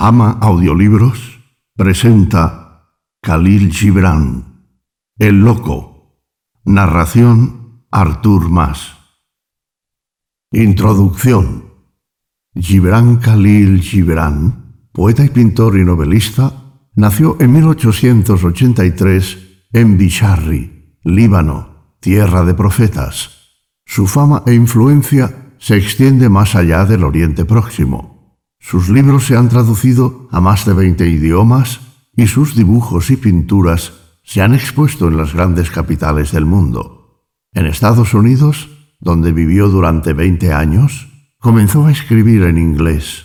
Ama Audiolibros presenta Khalil Gibran, El Loco. Narración Artur Mas. Introducción. Gibran Khalil Gibran, poeta y pintor y novelista, nació en 1883 en Bisharri, Líbano, tierra de profetas. Su fama e influencia se extiende más allá del Oriente Próximo. Sus libros se han traducido a más de 20 idiomas y sus dibujos y pinturas se han expuesto en las grandes capitales del mundo. En Estados Unidos, donde vivió durante 20 años, comenzó a escribir en inglés.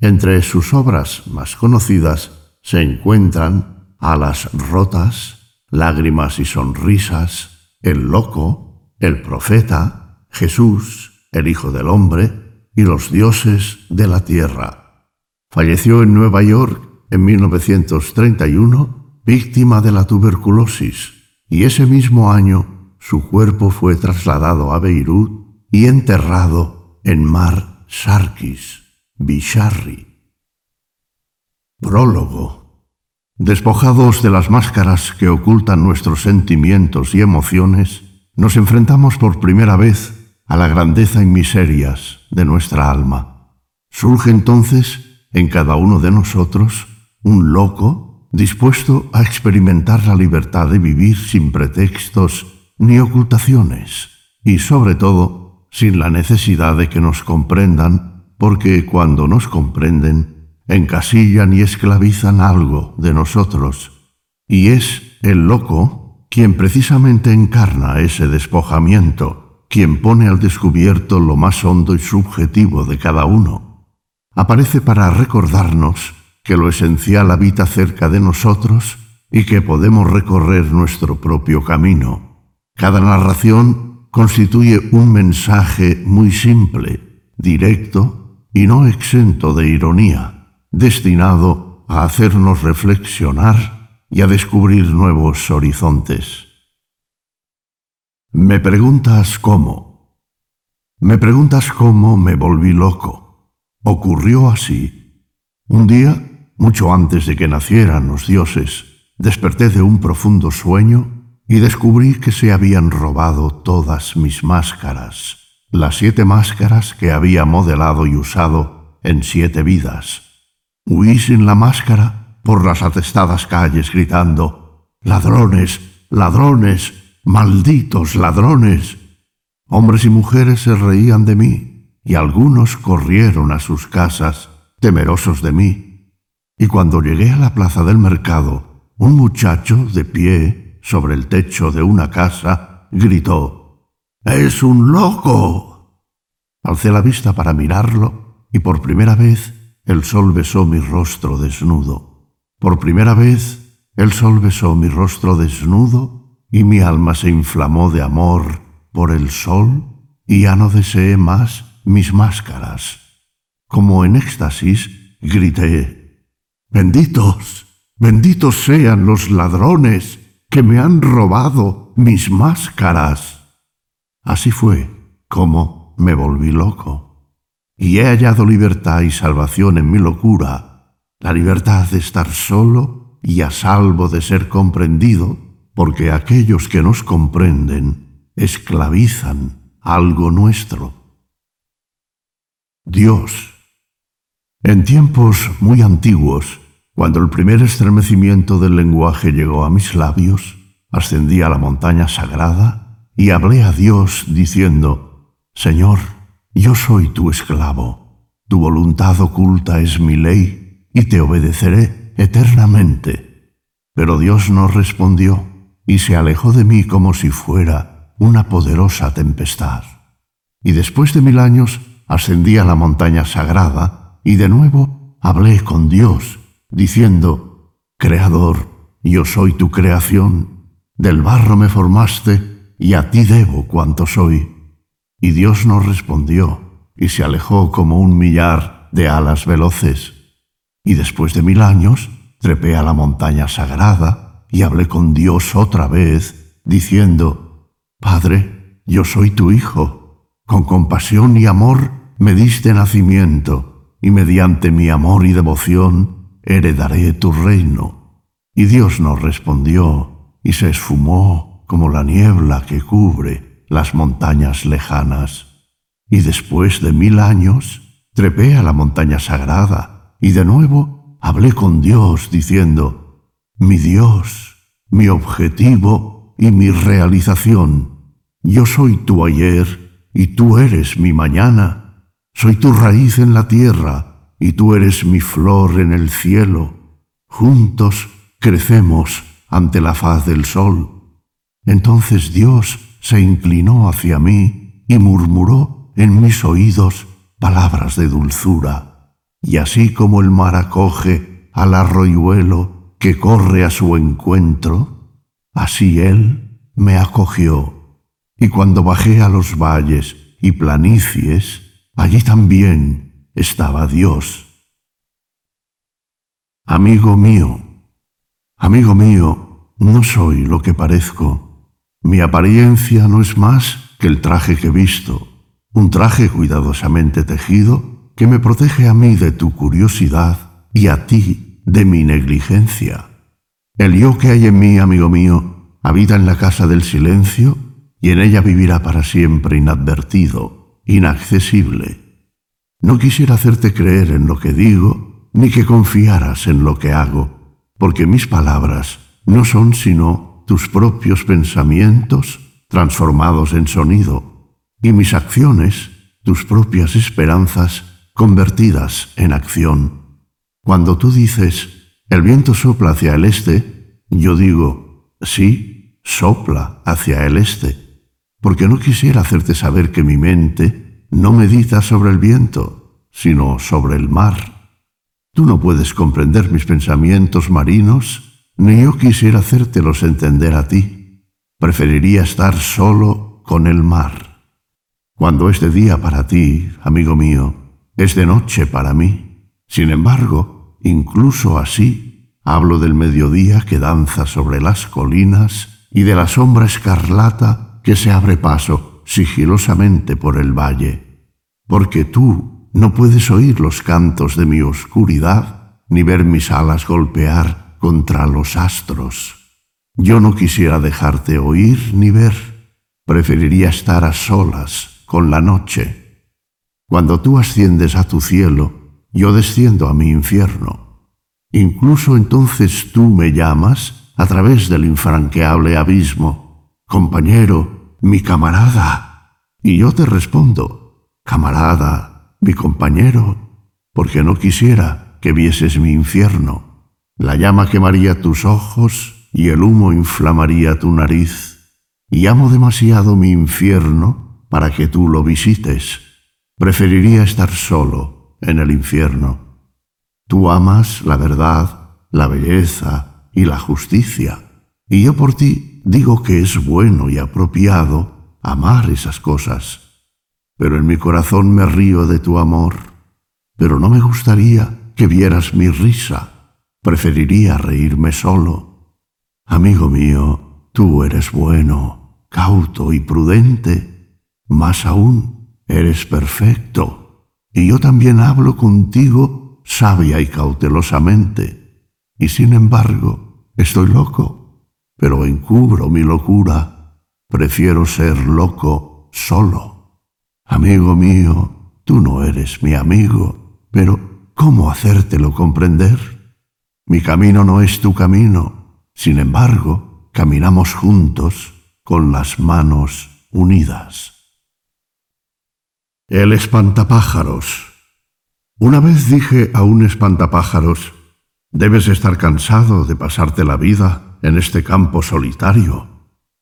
Entre sus obras más conocidas se encuentran Alas rotas, Lágrimas y sonrisas, El loco, El profeta, Jesús, el Hijo del Hombre, y los dioses de la tierra. Falleció en Nueva York en 1931 víctima de la tuberculosis y ese mismo año su cuerpo fue trasladado a Beirut y enterrado en Mar Sarkis, Bisharri. Prólogo. Despojados de las máscaras que ocultan nuestros sentimientos y emociones, nos enfrentamos por primera vez a la grandeza y miserias de nuestra alma. Surge entonces en cada uno de nosotros un loco dispuesto a experimentar la libertad de vivir sin pretextos ni ocultaciones y sobre todo sin la necesidad de que nos comprendan, porque cuando nos comprenden, encasillan y esclavizan algo de nosotros. Y es el loco quien precisamente encarna ese despojamiento quien pone al descubierto lo más hondo y subjetivo de cada uno. Aparece para recordarnos que lo esencial habita cerca de nosotros y que podemos recorrer nuestro propio camino. Cada narración constituye un mensaje muy simple, directo y no exento de ironía, destinado a hacernos reflexionar y a descubrir nuevos horizontes. Me preguntas cómo. Me preguntas cómo me volví loco. Ocurrió así. Un día, mucho antes de que nacieran los dioses, desperté de un profundo sueño y descubrí que se habían robado todas mis máscaras, las siete máscaras que había modelado y usado en siete vidas. Huí sin la máscara por las atestadas calles gritando, ladrones, ladrones, Malditos ladrones. Hombres y mujeres se reían de mí, y algunos corrieron a sus casas, temerosos de mí. Y cuando llegué a la plaza del mercado, un muchacho de pie sobre el techo de una casa gritó, ¡Es un loco! Alcé la vista para mirarlo, y por primera vez el sol besó mi rostro desnudo. Por primera vez el sol besó mi rostro desnudo y mi alma se inflamó de amor por el sol y ya no deseé más mis máscaras. Como en éxtasis grité, benditos, benditos sean los ladrones que me han robado mis máscaras. Así fue como me volví loco, y he hallado libertad y salvación en mi locura, la libertad de estar solo y a salvo de ser comprendido porque aquellos que nos comprenden esclavizan algo nuestro. Dios. En tiempos muy antiguos, cuando el primer estremecimiento del lenguaje llegó a mis labios, ascendí a la montaña sagrada y hablé a Dios diciendo, Señor, yo soy tu esclavo, tu voluntad oculta es mi ley y te obedeceré eternamente. Pero Dios no respondió y se alejó de mí como si fuera una poderosa tempestad. Y después de mil años ascendí a la montaña sagrada y de nuevo hablé con Dios, diciendo, Creador, yo soy tu creación, del barro me formaste y a ti debo cuanto soy. Y Dios no respondió y se alejó como un millar de alas veloces. Y después de mil años trepé a la montaña sagrada, y hablé con Dios otra vez, diciendo, Padre, yo soy tu Hijo, con compasión y amor me diste nacimiento, y mediante mi amor y devoción heredaré tu reino. Y Dios nos respondió, y se esfumó como la niebla que cubre las montañas lejanas. Y después de mil años, trepé a la montaña sagrada, y de nuevo hablé con Dios, diciendo, Mi Dios, mi objetivo y mi realización, yo soy tu ayer, y tú eres mi mañana soy tu raíz en la tierra y tú eres mi flor en el cielo. Juntos crecemos ante la faz del sol. Entonces Dios se inclinó hacia mí y murmuró en mis oídos palabras de dulzura. Y así como el mar acoge al arroyuelo que corre a su encuentro, así él me acogió. Y cuando bajé a los valles y planicies, Allí también estaba Dios. Amigo mío, amigo mío, no soy lo que parezco. Mi apariencia no es más que el traje que he visto, un traje cuidadosamente tejido que me protege a mí de tu curiosidad y a ti de mi negligencia. El yo que hay en mí, amigo mío, habita en la casa del silencio y en ella vivirá para siempre inadvertido inaccesible. No quisiera hacerte creer en lo que digo, ni que confiaras en lo que hago, porque mis palabras no son sino tus propios pensamientos transformados en sonido, y mis acciones tus propias esperanzas convertidas en acción. Cuando tú dices, el viento sopla hacia el este, yo digo, sí, sopla hacia el este porque no quisiera hacerte saber que mi mente no medita sobre el viento, sino sobre el mar. Tú no puedes comprender mis pensamientos marinos, ni yo quisiera hacértelos entender a ti. Preferiría estar solo con el mar. Cuando es de día para ti, amigo mío, es de noche para mí. Sin embargo, incluso así, hablo del mediodía que danza sobre las colinas y de la sombra escarlata que se abre paso sigilosamente por el valle, porque tú no puedes oír los cantos de mi oscuridad, ni ver mis alas golpear contra los astros. Yo no quisiera dejarte oír ni ver, preferiría estar a solas con la noche. Cuando tú asciendes a tu cielo, yo desciendo a mi infierno. Incluso entonces tú me llamas a través del infranqueable abismo compañero, mi camarada. Y yo te respondo, camarada, mi compañero, porque no quisiera que vieses mi infierno. La llama quemaría tus ojos y el humo inflamaría tu nariz. Y amo demasiado mi infierno para que tú lo visites. Preferiría estar solo en el infierno. Tú amas la verdad, la belleza y la justicia, y yo por ti digo que es bueno y apropiado amar esas cosas, pero en mi corazón me río de tu amor, pero no me gustaría que vieras mi risa, preferiría reírme solo. Amigo mío, tú eres bueno, cauto y prudente, más aún, eres perfecto, y yo también hablo contigo sabia y cautelosamente, y sin embargo, estoy loco pero encubro mi locura. Prefiero ser loco solo. Amigo mío, tú no eres mi amigo, pero ¿cómo hacértelo comprender? Mi camino no es tu camino, sin embargo, caminamos juntos con las manos unidas. El espantapájaros. Una vez dije a un espantapájaros, debes estar cansado de pasarte la vida en este campo solitario?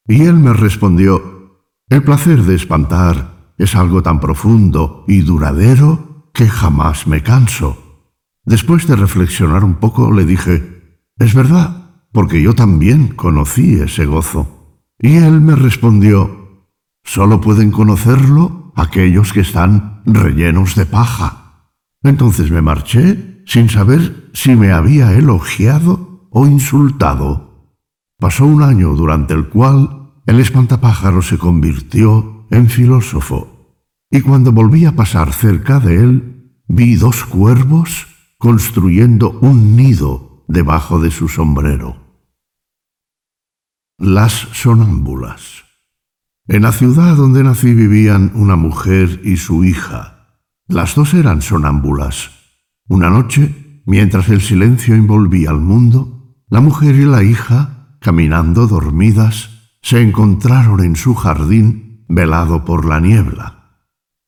Y él me respondió, el placer de espantar es algo tan profundo y duradero que jamás me canso. Después de reflexionar un poco, le dije, es verdad, porque yo también conocí ese gozo. Y él me respondió, solo pueden conocerlo aquellos que están rellenos de paja. Entonces me marché sin saber si me había elogiado o insultado. Pasó un año durante el cual el espantapájaro se convirtió en filósofo, y cuando volví a pasar cerca de él, vi dos cuervos construyendo un nido debajo de su sombrero. Las sonámbulas. En la ciudad donde nací vivían una mujer y su hija. Las dos eran sonámbulas. Una noche, mientras el silencio envolvía al mundo, la mujer y la hija, caminando dormidas, se encontraron en su jardín velado por la niebla.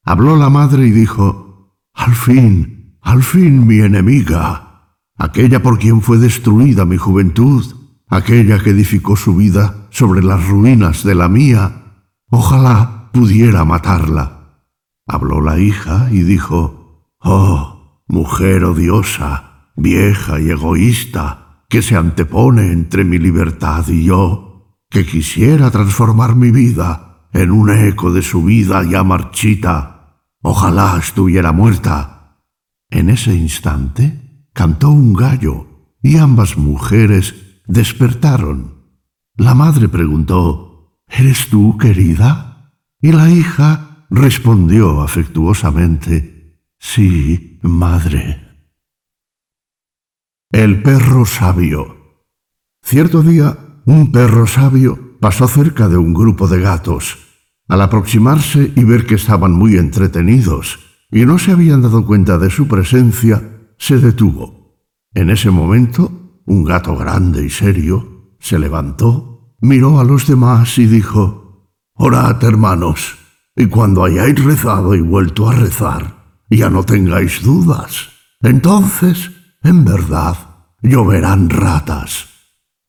Habló la madre y dijo, Al fin, al fin mi enemiga, aquella por quien fue destruida mi juventud, aquella que edificó su vida sobre las ruinas de la mía, ojalá pudiera matarla. Habló la hija y dijo, Oh, mujer odiosa, vieja y egoísta, que se antepone entre mi libertad y yo, que quisiera transformar mi vida en un eco de su vida ya marchita, ojalá estuviera muerta. En ese instante cantó un gallo y ambas mujeres despertaron. La madre preguntó, ¿Eres tú, querida? Y la hija respondió afectuosamente, Sí, madre. El perro sabio. Cierto día, un perro sabio pasó cerca de un grupo de gatos. Al aproximarse y ver que estaban muy entretenidos y no se habían dado cuenta de su presencia, se detuvo. En ese momento un gato grande y serio, se levantó, miró a los demás y dijo, Orad, hermanos, y cuando hayáis rezado y vuelto a rezar, ya no tengáis dudas. Entonces, en verdad, lloverán ratas.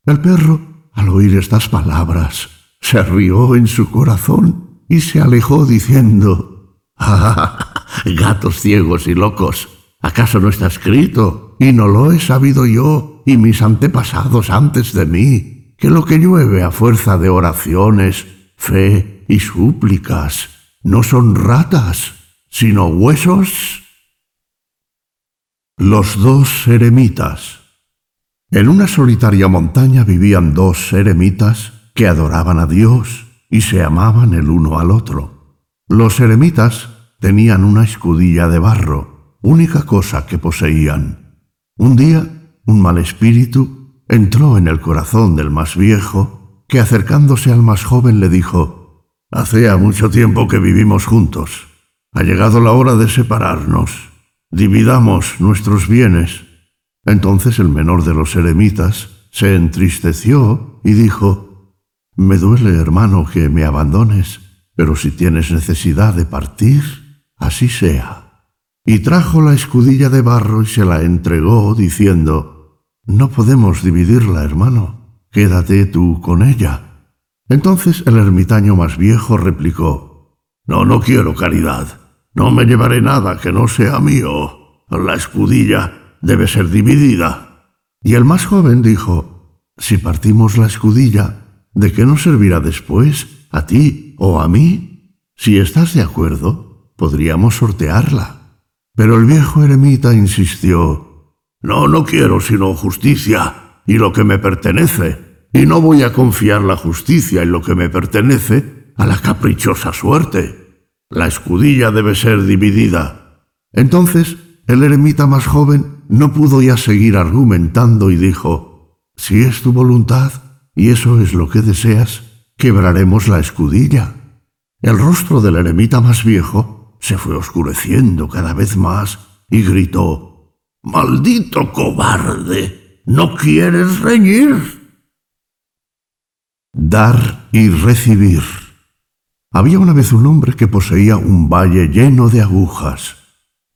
El perro, al oír estas palabras, se rió en su corazón y se alejó diciendo, ¡Ah, gatos ciegos y locos! ¿Acaso no está escrito? Y no lo he sabido yo y mis antepasados antes de mí, que lo que llueve a fuerza de oraciones, fe y súplicas no son ratas, sino huesos? Los dos eremitas. En una solitaria montaña vivían dos eremitas que adoraban a Dios y se amaban el uno al otro. Los eremitas tenían una escudilla de barro, única cosa que poseían. Un día un mal espíritu entró en el corazón del más viejo, que acercándose al más joven le dijo, Hacía mucho tiempo que vivimos juntos. Ha llegado la hora de separarnos. Dividamos nuestros bienes. Entonces el menor de los eremitas se entristeció y dijo, Me duele, hermano, que me abandones, pero si tienes necesidad de partir, así sea. Y trajo la escudilla de barro y se la entregó, diciendo, no podemos dividirla, hermano. Quédate tú con ella. Entonces el ermitaño más viejo replicó, No, no quiero caridad. No me llevaré nada que no sea mío. La escudilla debe ser dividida. Y el más joven dijo, Si partimos la escudilla, ¿de qué nos servirá después, a ti o a mí? Si estás de acuerdo, podríamos sortearla. Pero el viejo eremita insistió, no, no quiero sino justicia y lo que me pertenece, y no voy a confiar la justicia y lo que me pertenece a la caprichosa suerte. La escudilla debe ser dividida. Entonces el eremita más joven no pudo ya seguir argumentando y dijo, Si es tu voluntad y eso es lo que deseas, quebraremos la escudilla. El rostro del eremita más viejo se fue oscureciendo cada vez más y gritó, Maldito cobarde, ¿no quieres reñir? Dar y recibir. Había una vez un hombre que poseía un valle lleno de agujas.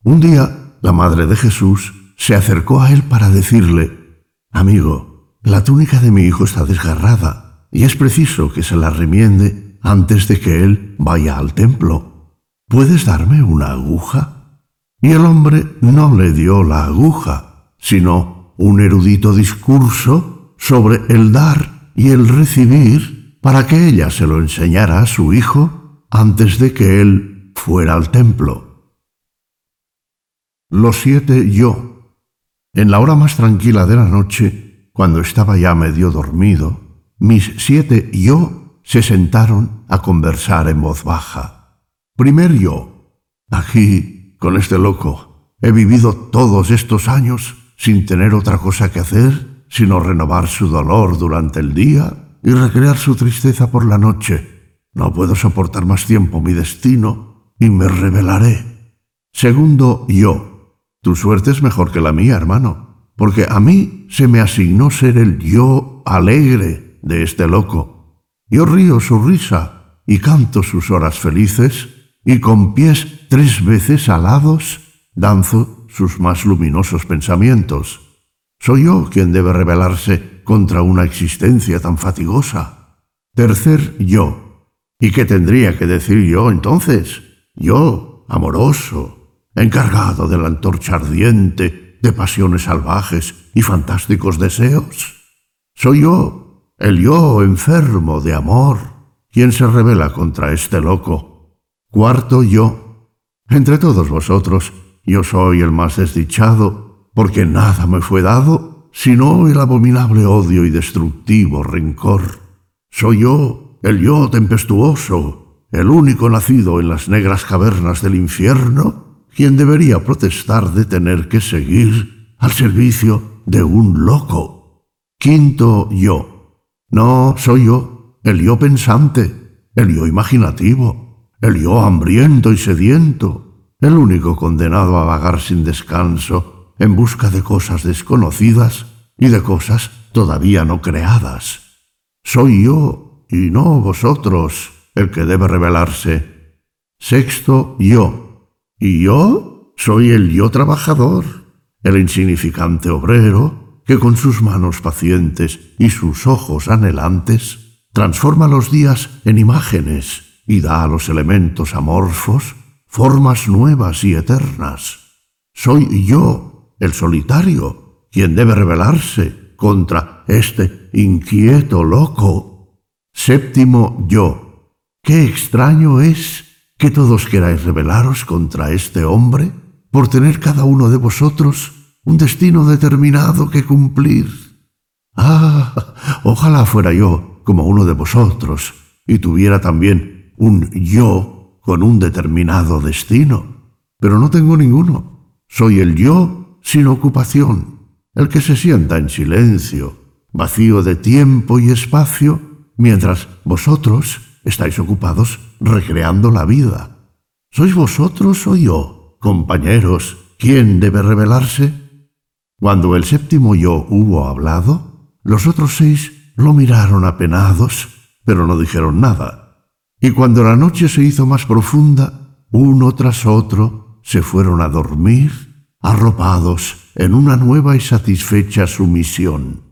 Un día, la madre de Jesús se acercó a él para decirle, Amigo, la túnica de mi hijo está desgarrada y es preciso que se la remiende antes de que él vaya al templo. ¿Puedes darme una aguja? Y el hombre no le dio la aguja, sino un erudito discurso sobre el dar y el recibir para que ella se lo enseñara a su hijo antes de que él fuera al templo. Los siete yo. En la hora más tranquila de la noche, cuando estaba ya medio dormido, mis siete yo se sentaron a conversar en voz baja. Primer yo. Aquí con este loco. he vivido todos estos años sin tener otra cosa que hacer sino renovar su dolor durante el día y recrear su tristeza por la noche. No puedo soportar más tiempo mi destino y me rebelaré. Segundo, yo. Tu suerte es mejor que la mía, hermano, porque a mí se me asignó ser el yo alegre de este loco. Yo río su risa y canto sus horas felices y con pies tres veces alados danzo sus más luminosos pensamientos. Soy yo quien debe rebelarse contra una existencia tan fatigosa. Tercer yo. ¿Y qué tendría que decir yo entonces? Yo, amoroso, encargado de la antorcha ardiente, de pasiones salvajes y fantásticos deseos. Soy yo, el yo enfermo de amor, quien se rebela contra este loco. Cuarto yo. Entre todos vosotros, yo soy el más desdichado porque nada me fue dado sino el abominable odio y destructivo rencor. Soy yo, el yo tempestuoso, el único nacido en las negras cavernas del infierno, quien debería protestar de tener que seguir al servicio de un loco. Quinto yo. No, soy yo, el yo pensante, el yo imaginativo, el yo hambriento y sediento, el único condenado a vagar sin descanso en busca de cosas desconocidas y de cosas todavía no creadas. Soy yo y no vosotros el que debe revelarse. Sexto, yo. Y yo soy el yo trabajador, el insignificante obrero que con sus manos pacientes y sus ojos anhelantes transforma los días en imágenes y da a los elementos amorfos formas nuevas y eternas. Soy yo el solitario, quien debe rebelarse contra este inquieto loco. Séptimo yo. Qué extraño es que todos queráis rebelaros contra este hombre por tener cada uno de vosotros un destino determinado que cumplir. Ah, ojalá fuera yo como uno de vosotros y tuviera también un yo con un determinado destino. Pero no tengo ninguno. Soy el yo sin ocupación, el que se sienta en silencio, vacío de tiempo y espacio, mientras vosotros estáis ocupados recreando la vida. ¿Sois vosotros o yo, compañeros, quien debe revelarse? Cuando el séptimo yo hubo hablado, los otros seis lo miraron apenados, pero no dijeron nada. Y cuando la noche se hizo más profunda, uno tras otro se fueron a dormir arropados en una nueva y satisfecha sumisión.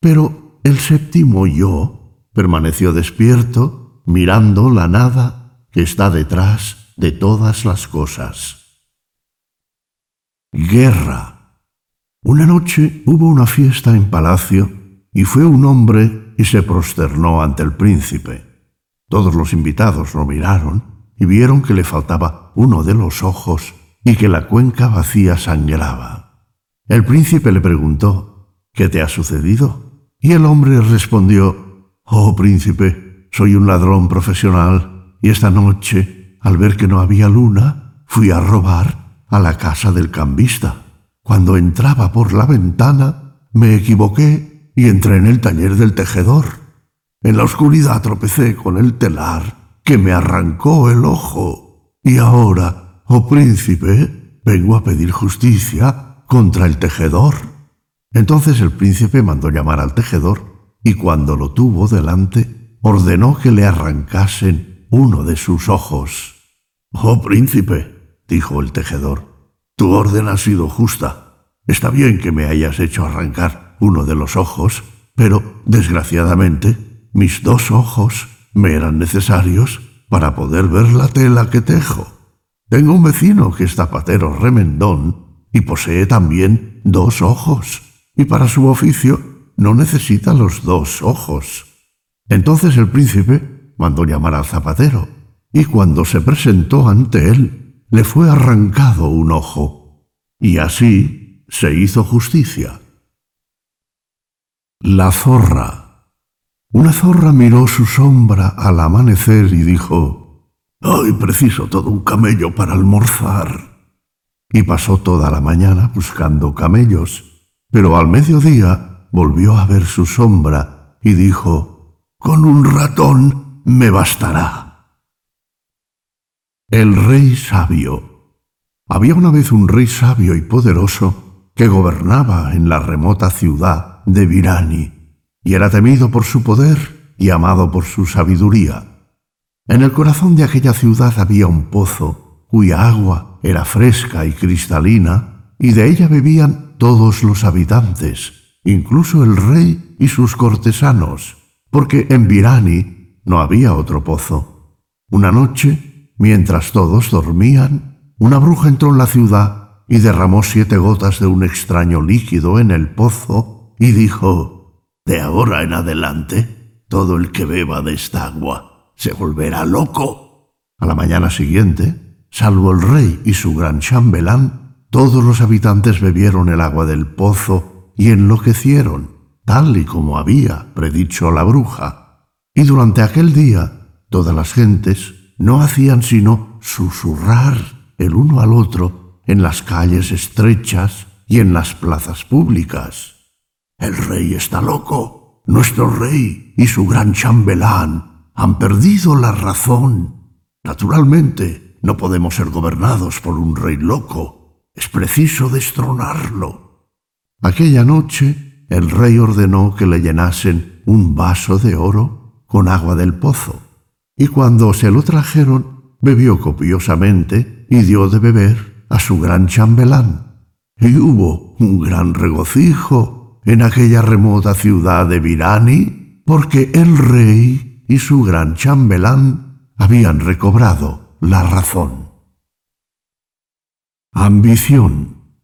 Pero el séptimo yo permaneció despierto, mirando la nada que está detrás de todas las cosas. Guerra. Una noche hubo una fiesta en palacio y fue un hombre y se prosternó ante el príncipe. Todos los invitados lo miraron y vieron que le faltaba uno de los ojos y que la cuenca vacía sangraba. El príncipe le preguntó, ¿qué te ha sucedido? Y el hombre respondió, Oh príncipe, soy un ladrón profesional, y esta noche, al ver que no había luna, fui a robar a la casa del cambista. Cuando entraba por la ventana, me equivoqué y entré en el taller del tejedor. En la oscuridad tropecé con el telar que me arrancó el ojo, y ahora Oh príncipe, vengo a pedir justicia contra el tejedor. Entonces el príncipe mandó llamar al tejedor y cuando lo tuvo delante, ordenó que le arrancasen uno de sus ojos. Oh príncipe, dijo el tejedor, tu orden ha sido justa. Está bien que me hayas hecho arrancar uno de los ojos, pero, desgraciadamente, mis dos ojos me eran necesarios para poder ver la tela que tejo. Tengo un vecino que es zapatero remendón y posee también dos ojos, y para su oficio no necesita los dos ojos. Entonces el príncipe mandó llamar al zapatero, y cuando se presentó ante él, le fue arrancado un ojo, y así se hizo justicia. La zorra. Una zorra miró su sombra al amanecer y dijo, Hoy preciso todo un camello para almorzar. y pasó toda la mañana buscando camellos, pero al mediodía volvió a ver su sombra y dijo, Con un ratón me bastará. El rey sabio. Había una vez un rey sabio y poderoso que gobernaba en la remota ciudad de Virani, y era temido por su poder y amado por su sabiduría. En el corazón de aquella ciudad había un pozo, cuya agua era fresca y cristalina, y de ella bebían todos los habitantes, incluso el rey y sus cortesanos, porque en Virani no había otro pozo. Una noche, mientras todos dormían, una bruja entró en la ciudad y derramó siete gotas de un extraño líquido en el pozo y dijo, De ahora en adelante, todo el que beba de esta agua se volverá loco. A la mañana siguiente, Salvo el rey y su gran chambelán, todos los habitantes bebieron el agua del pozo y enloquecieron, tal y como había predicho la bruja. Y durante aquel día, todas las gentes no hacían sino susurrar el uno al otro en las calles estrechas y en las plazas públicas. El rey está loco. Nuestro rey y su gran chambelán han perdido la razón. Naturalmente, no podemos ser gobernados por un rey loco. Es preciso destronarlo. Aquella noche el rey ordenó que le llenasen un vaso de oro con agua del pozo, y cuando se lo trajeron, bebió copiosamente y dio de beber a su gran chambelán. Y hubo un gran regocijo en aquella remota ciudad de Virani, porque el rey y su gran chambelán habían recobrado la razón. Ambición.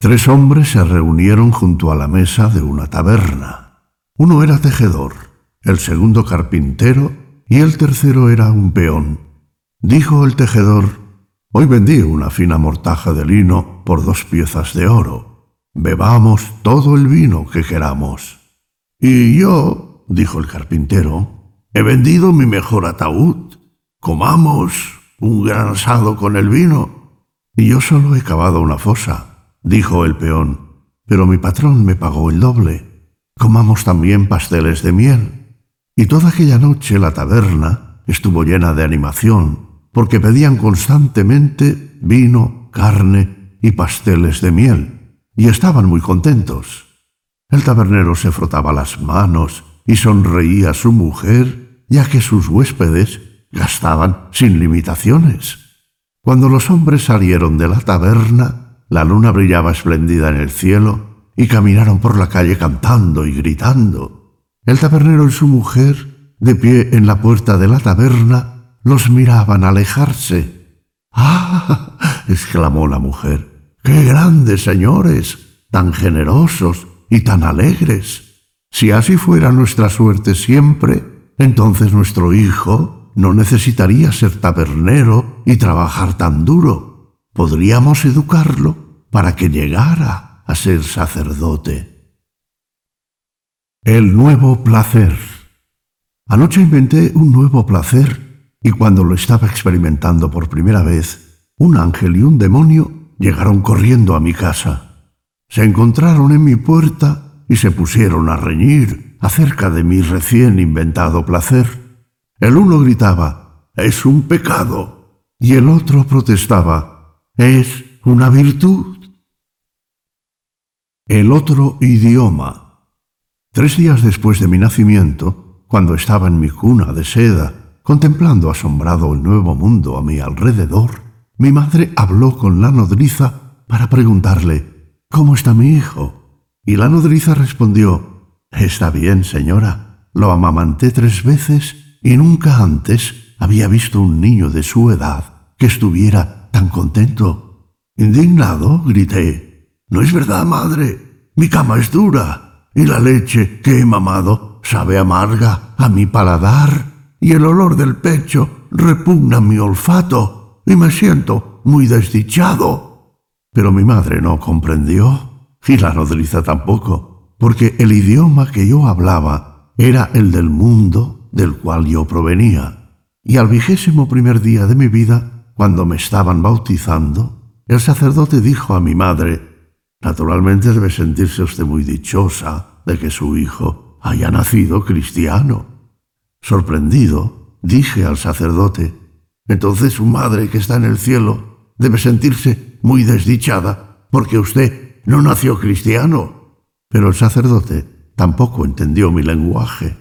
Tres hombres se reunieron junto a la mesa de una taberna. Uno era tejedor, el segundo carpintero y el tercero era un peón. Dijo el tejedor, Hoy vendí una fina mortaja de lino por dos piezas de oro. Bebamos todo el vino que queramos. Y yo, dijo el carpintero, he vendido mi mejor ataúd. Comamos un gran asado con el vino. Y yo solo he cavado una fosa, dijo el peón, pero mi patrón me pagó el doble. Comamos también pasteles de miel. Y toda aquella noche la taberna estuvo llena de animación, porque pedían constantemente vino, carne y pasteles de miel, y estaban muy contentos. El tabernero se frotaba las manos y sonreía a su mujer, ya que sus huéspedes gastaban sin limitaciones. Cuando los hombres salieron de la taberna, la luna brillaba espléndida en el cielo y caminaron por la calle cantando y gritando. El tabernero y su mujer, de pie en la puerta de la taberna, los miraban alejarse. ¡Ah! exclamó la mujer. ¡Qué grandes señores! tan generosos y tan alegres. Si así fuera nuestra suerte siempre, entonces nuestro hijo no necesitaría ser tabernero y trabajar tan duro. Podríamos educarlo para que llegara a ser sacerdote. El nuevo placer. Anoche inventé un nuevo placer y cuando lo estaba experimentando por primera vez, un ángel y un demonio llegaron corriendo a mi casa. Se encontraron en mi puerta y se pusieron a reñir acerca de mi recién inventado placer. El uno gritaba, es un pecado, y el otro protestaba, es una virtud. El otro idioma. Tres días después de mi nacimiento, cuando estaba en mi cuna de seda, contemplando asombrado el nuevo mundo a mi alrededor, mi madre habló con la nodriza para preguntarle, ¿Cómo está mi hijo? Y la nodriza respondió, Está bien, señora. Lo amamanté tres veces y nunca antes había visto un niño de su edad que estuviera tan contento. Indignado, grité, No es verdad, madre. Mi cama es dura y la leche que he mamado sabe amarga a mi paladar y el olor del pecho repugna mi olfato y me siento muy desdichado. Pero mi madre no comprendió y la nodriza tampoco, porque el idioma que yo hablaba era el del mundo del cual yo provenía, y al vigésimo primer día de mi vida, cuando me estaban bautizando, el sacerdote dijo a mi madre, Naturalmente debe sentirse usted muy dichosa de que su hijo haya nacido cristiano. Sorprendido, dije al sacerdote, entonces su madre que está en el cielo debe sentirse muy desdichada porque usted no nació cristiano. Pero el sacerdote tampoco entendió mi lenguaje.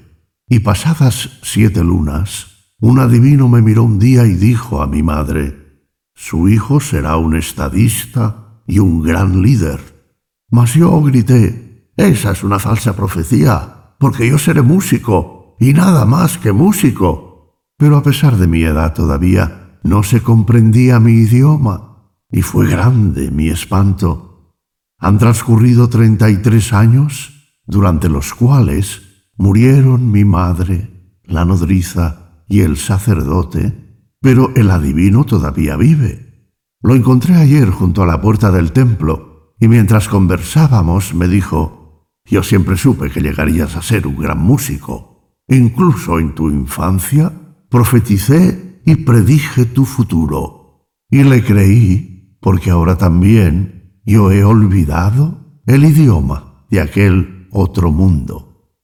Y pasadas siete lunas, un adivino me miró un día y dijo a mi madre, su hijo será un estadista y un gran líder. Mas yo grité, esa es una falsa profecía, porque yo seré músico y nada más que músico. Pero a pesar de mi edad todavía no se comprendía mi idioma y fue grande mi espanto. Han transcurrido treinta y tres años, durante los cuales murieron mi madre, la nodriza y el sacerdote, pero el adivino todavía vive. Lo encontré ayer junto a la puerta del templo y mientras conversábamos me dijo, yo siempre supe que llegarías a ser un gran músico. Incluso en tu infancia profeticé y predije tu futuro. Y le creí porque ahora también yo he olvidado el idioma de aquel otro mundo.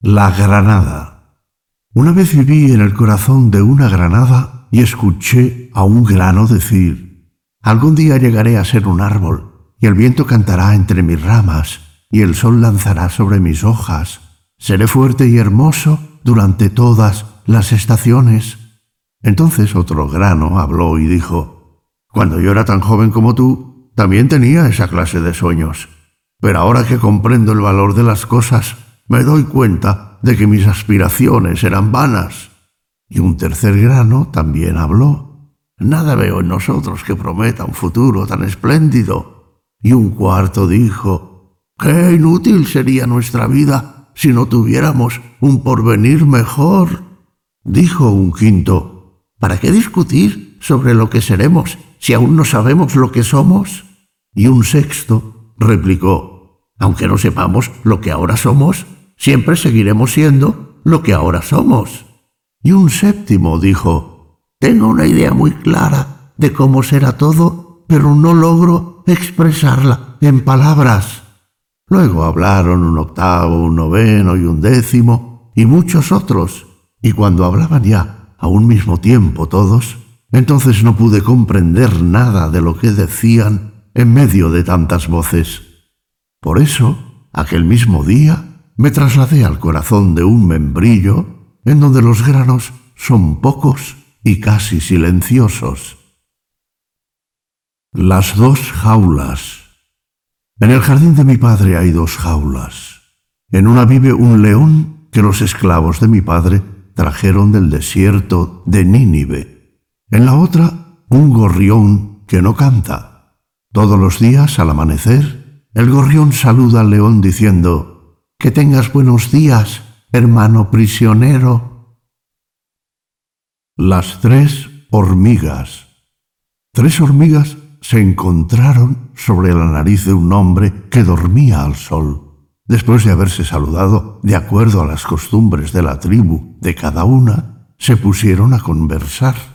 La granada. Una vez viví en el corazón de una granada y escuché a un grano decir, algún día llegaré a ser un árbol, y el viento cantará entre mis ramas, y el sol lanzará sobre mis hojas. Seré fuerte y hermoso durante todas las estaciones. Entonces otro grano habló y dijo, Cuando yo era tan joven como tú, también tenía esa clase de sueños. Pero ahora que comprendo el valor de las cosas, me doy cuenta de que mis aspiraciones eran vanas. Y un tercer grano también habló. Nada veo en nosotros que prometa un futuro tan espléndido. Y un cuarto dijo, qué inútil sería nuestra vida si no tuviéramos un porvenir mejor. Dijo un quinto, ¿para qué discutir sobre lo que seremos si aún no sabemos lo que somos? Y un sexto replicó, aunque no sepamos lo que ahora somos, siempre seguiremos siendo lo que ahora somos. Y un séptimo dijo, tengo una idea muy clara de cómo será todo, pero no logro expresarla en palabras. Luego hablaron un octavo, un noveno y un décimo, y muchos otros, y cuando hablaban ya a un mismo tiempo todos, entonces no pude comprender nada de lo que decían en medio de tantas voces. Por eso, aquel mismo día, me trasladé al corazón de un membrillo en donde los granos son pocos y casi silenciosos. Las dos jaulas. En el jardín de mi padre hay dos jaulas. En una vive un león que los esclavos de mi padre trajeron del desierto de Nínive. En la otra, un gorrión que no canta. Todos los días, al amanecer, el gorrión saluda al león diciendo, que tengas buenos días, hermano prisionero. Las tres hormigas. Tres hormigas se encontraron sobre la nariz de un hombre que dormía al sol. Después de haberse saludado de acuerdo a las costumbres de la tribu de cada una, se pusieron a conversar.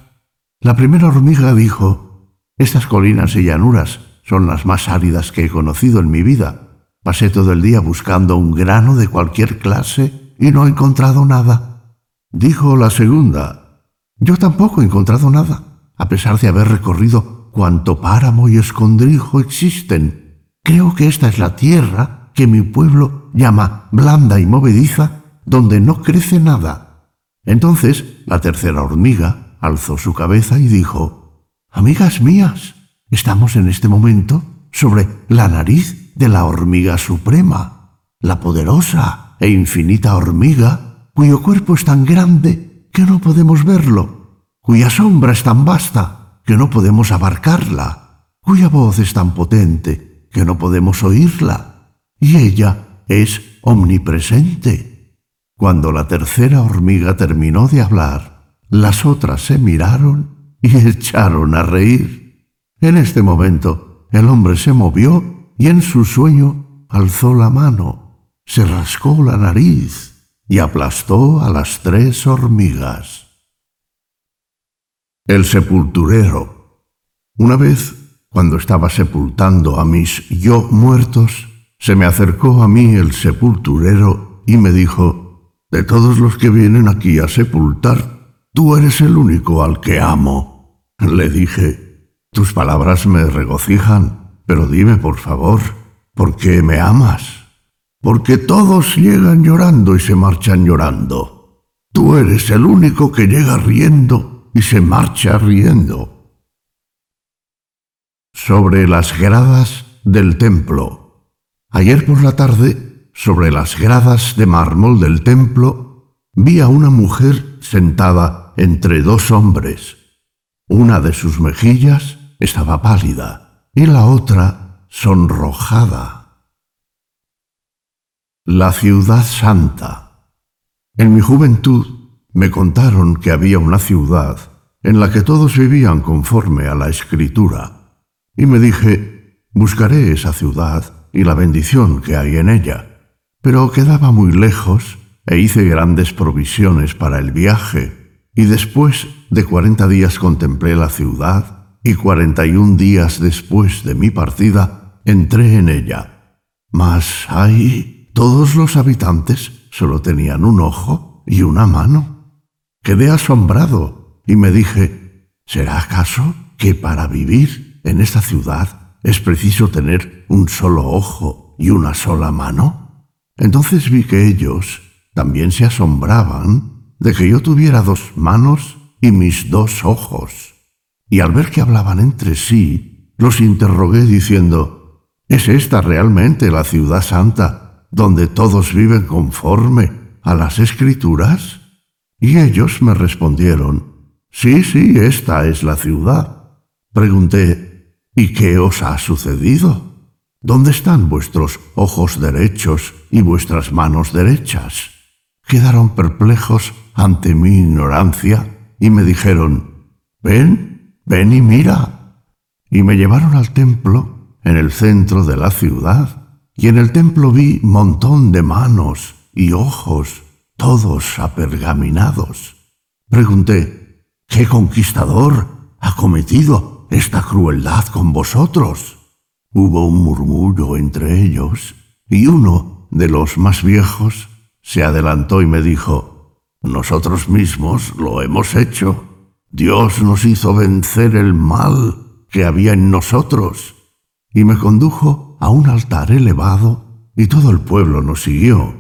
La primera hormiga dijo, Estas colinas y llanuras son las más áridas que he conocido en mi vida Pasé todo el día buscando un grano de cualquier clase y no he encontrado nada. Dijo la segunda, yo tampoco he encontrado nada, a pesar de haber recorrido cuanto páramo y escondrijo existen. Creo que esta es la tierra que mi pueblo llama blanda y movediza, donde no crece nada. Entonces la tercera hormiga alzó su cabeza y dijo, Amigas mías, estamos en este momento sobre la nariz de la hormiga suprema, la poderosa e infinita hormiga, cuyo cuerpo es tan grande que no podemos verlo, cuya sombra es tan vasta que no podemos abarcarla, cuya voz es tan potente que no podemos oírla, y ella es omnipresente. Cuando la tercera hormiga terminó de hablar, las otras se miraron y echaron a reír. En este momento el hombre se movió y en su sueño alzó la mano, se rascó la nariz y aplastó a las tres hormigas. El sepulturero. Una vez, cuando estaba sepultando a mis yo muertos, se me acercó a mí el sepulturero y me dijo, De todos los que vienen aquí a sepultar, tú eres el único al que amo. Le dije, Tus palabras me regocijan, pero dime por favor, ¿por qué me amas? Porque todos llegan llorando y se marchan llorando. Tú eres el único que llega riendo y se marcha riendo sobre las gradas del templo. Ayer por la tarde, sobre las gradas de mármol del templo, vi a una mujer sentada entre dos hombres. Una de sus mejillas estaba pálida y la otra sonrojada. La ciudad santa. En mi juventud me contaron que había una ciudad en la que todos vivían conforme a la escritura y me dije, buscaré esa ciudad y la bendición que hay en ella. Pero quedaba muy lejos e hice grandes provisiones para el viaje, y después de cuarenta días contemplé la ciudad, y cuarenta y un días después de mi partida entré en ella. Mas ahí todos los habitantes solo tenían un ojo y una mano. Quedé asombrado y me dije, ¿será acaso que para vivir en esta ciudad es preciso tener un solo ojo y una sola mano? Entonces vi que ellos también se asombraban de que yo tuviera dos manos y mis dos ojos. Y al ver que hablaban entre sí, los interrogué diciendo, ¿es esta realmente la ciudad santa donde todos viven conforme a las escrituras? Y ellos me respondieron, Sí, sí, esta es la ciudad. Pregunté, ¿Y qué os ha sucedido? ¿Dónde están vuestros ojos derechos y vuestras manos derechas? Quedaron perplejos ante mi ignorancia y me dijeron, ven, ven y mira. Y me llevaron al templo en el centro de la ciudad, y en el templo vi montón de manos y ojos, todos apergaminados. Pregunté, ¿qué conquistador ha cometido esta crueldad con vosotros? Hubo un murmullo entre ellos, y uno de los más viejos se adelantó y me dijo, Nosotros mismos lo hemos hecho. Dios nos hizo vencer el mal que había en nosotros. Y me condujo a un altar elevado, y todo el pueblo nos siguió.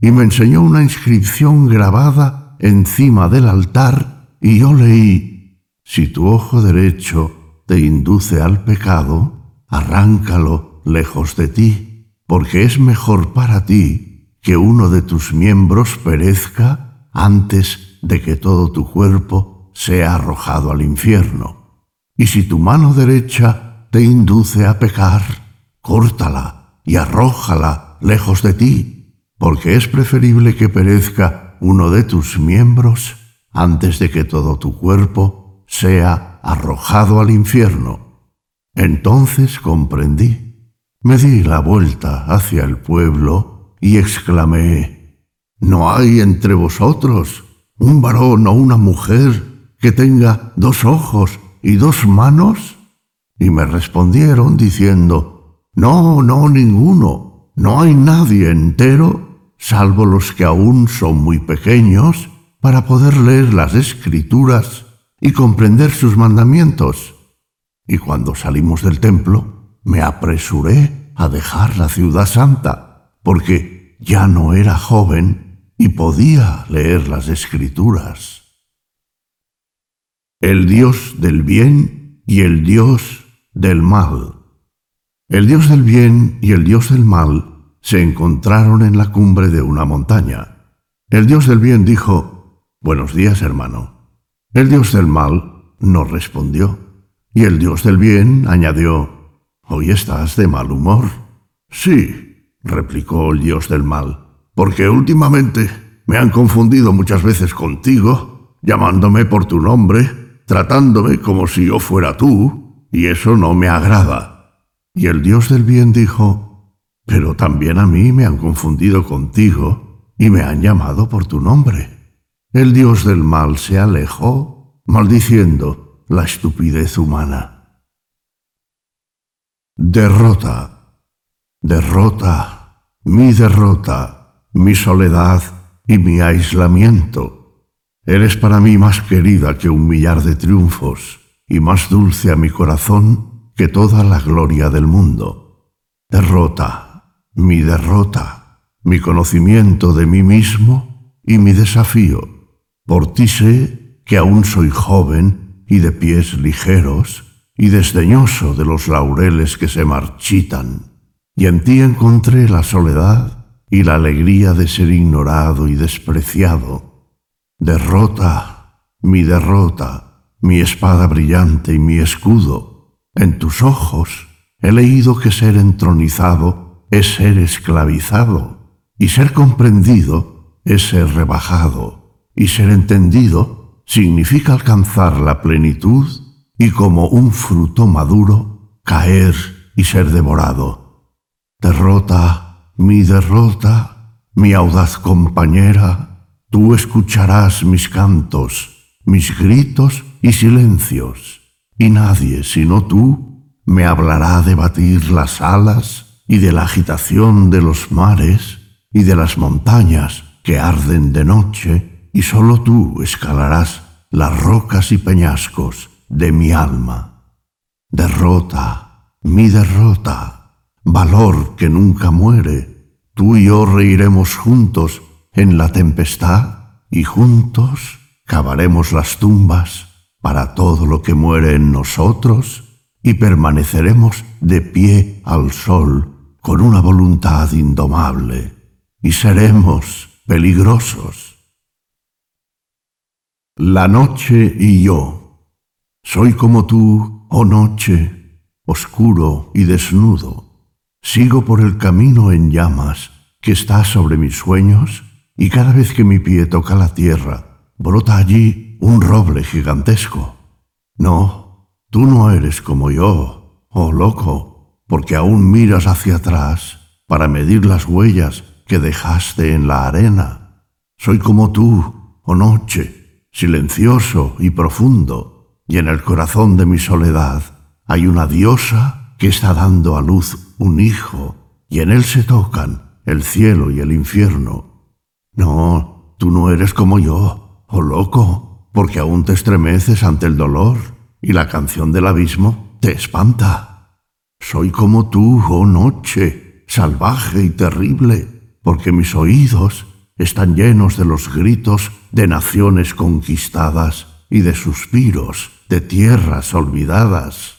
Y me enseñó una inscripción grabada encima del altar, y yo leí, Si tu ojo derecho te induce al pecado, arráncalo lejos de ti, porque es mejor para ti que uno de tus miembros perezca antes de que todo tu cuerpo sea arrojado al infierno. Y si tu mano derecha te induce a pecar, córtala y arrójala lejos de ti, porque es preferible que perezca uno de tus miembros antes de que todo tu cuerpo sea arrojado al infierno. Entonces comprendí. Me di la vuelta hacia el pueblo y exclamé, ¿No hay entre vosotros un varón o una mujer que tenga dos ojos y dos manos? Y me respondieron diciendo, No, no, ninguno. No hay nadie entero, salvo los que aún son muy pequeños, para poder leer las escrituras y comprender sus mandamientos. Y cuando salimos del templo, me apresuré a dejar la ciudad santa, porque ya no era joven y podía leer las escrituras. El Dios del bien y el Dios del mal. El Dios del bien y el Dios del mal se encontraron en la cumbre de una montaña. El Dios del bien dijo, Buenos días, hermano. El dios del mal no respondió, y el dios del bien añadió, Hoy estás de mal humor. Sí, replicó el dios del mal, porque últimamente me han confundido muchas veces contigo, llamándome por tu nombre, tratándome como si yo fuera tú, y eso no me agrada. Y el dios del bien dijo, Pero también a mí me han confundido contigo, y me han llamado por tu nombre. El dios del mal se alejó, maldiciendo la estupidez humana. Derrota, derrota, mi derrota, mi soledad y mi aislamiento. Eres para mí más querida que un millar de triunfos y más dulce a mi corazón que toda la gloria del mundo. Derrota, mi derrota, mi conocimiento de mí mismo y mi desafío. Por ti sé que aún soy joven y de pies ligeros, y desdeñoso de los laureles que se marchitan, y en ti encontré la soledad y la alegría de ser ignorado y despreciado. Derrota, mi derrota, mi espada brillante y mi escudo, en tus ojos he leído que ser entronizado es ser esclavizado, y ser comprendido es ser rebajado, y ser entendido significa alcanzar la plenitud y como un fruto maduro caer y ser devorado. Derrota, mi derrota, mi audaz compañera, tú escucharás mis cantos, mis gritos y silencios, y nadie sino tú me hablará de batir las alas y de la agitación de los mares y de las montañas que arden de noche, y sólo tú escalarás las rocas y peñascos de mi alma. Derrota, mi derrota, valor que nunca muere, tú y yo reiremos juntos en la tempestad y juntos cavaremos las tumbas para todo lo que muere en nosotros y permaneceremos de pie al sol con una voluntad indomable y seremos peligrosos. La noche y yo soy como tú, oh noche, oscuro y desnudo. Sigo por el camino en llamas que está sobre mis sueños y cada vez que mi pie toca la tierra, brota allí un roble gigantesco. No, tú no eres como yo, oh loco, porque aún miras hacia atrás para medir las huellas que dejaste en la arena. Soy como tú, oh noche, silencioso y profundo y en el corazón de mi soledad hay una diosa que está dando a luz un hijo, y en él se tocan el cielo y el infierno. No, tú no eres como yo, oh loco, porque aún te estremeces ante el dolor, y la canción del abismo te espanta. Soy como tú, oh noche, salvaje y terrible, porque mis oídos están llenos de los gritos de naciones conquistadas y de suspiros de tierras olvidadas.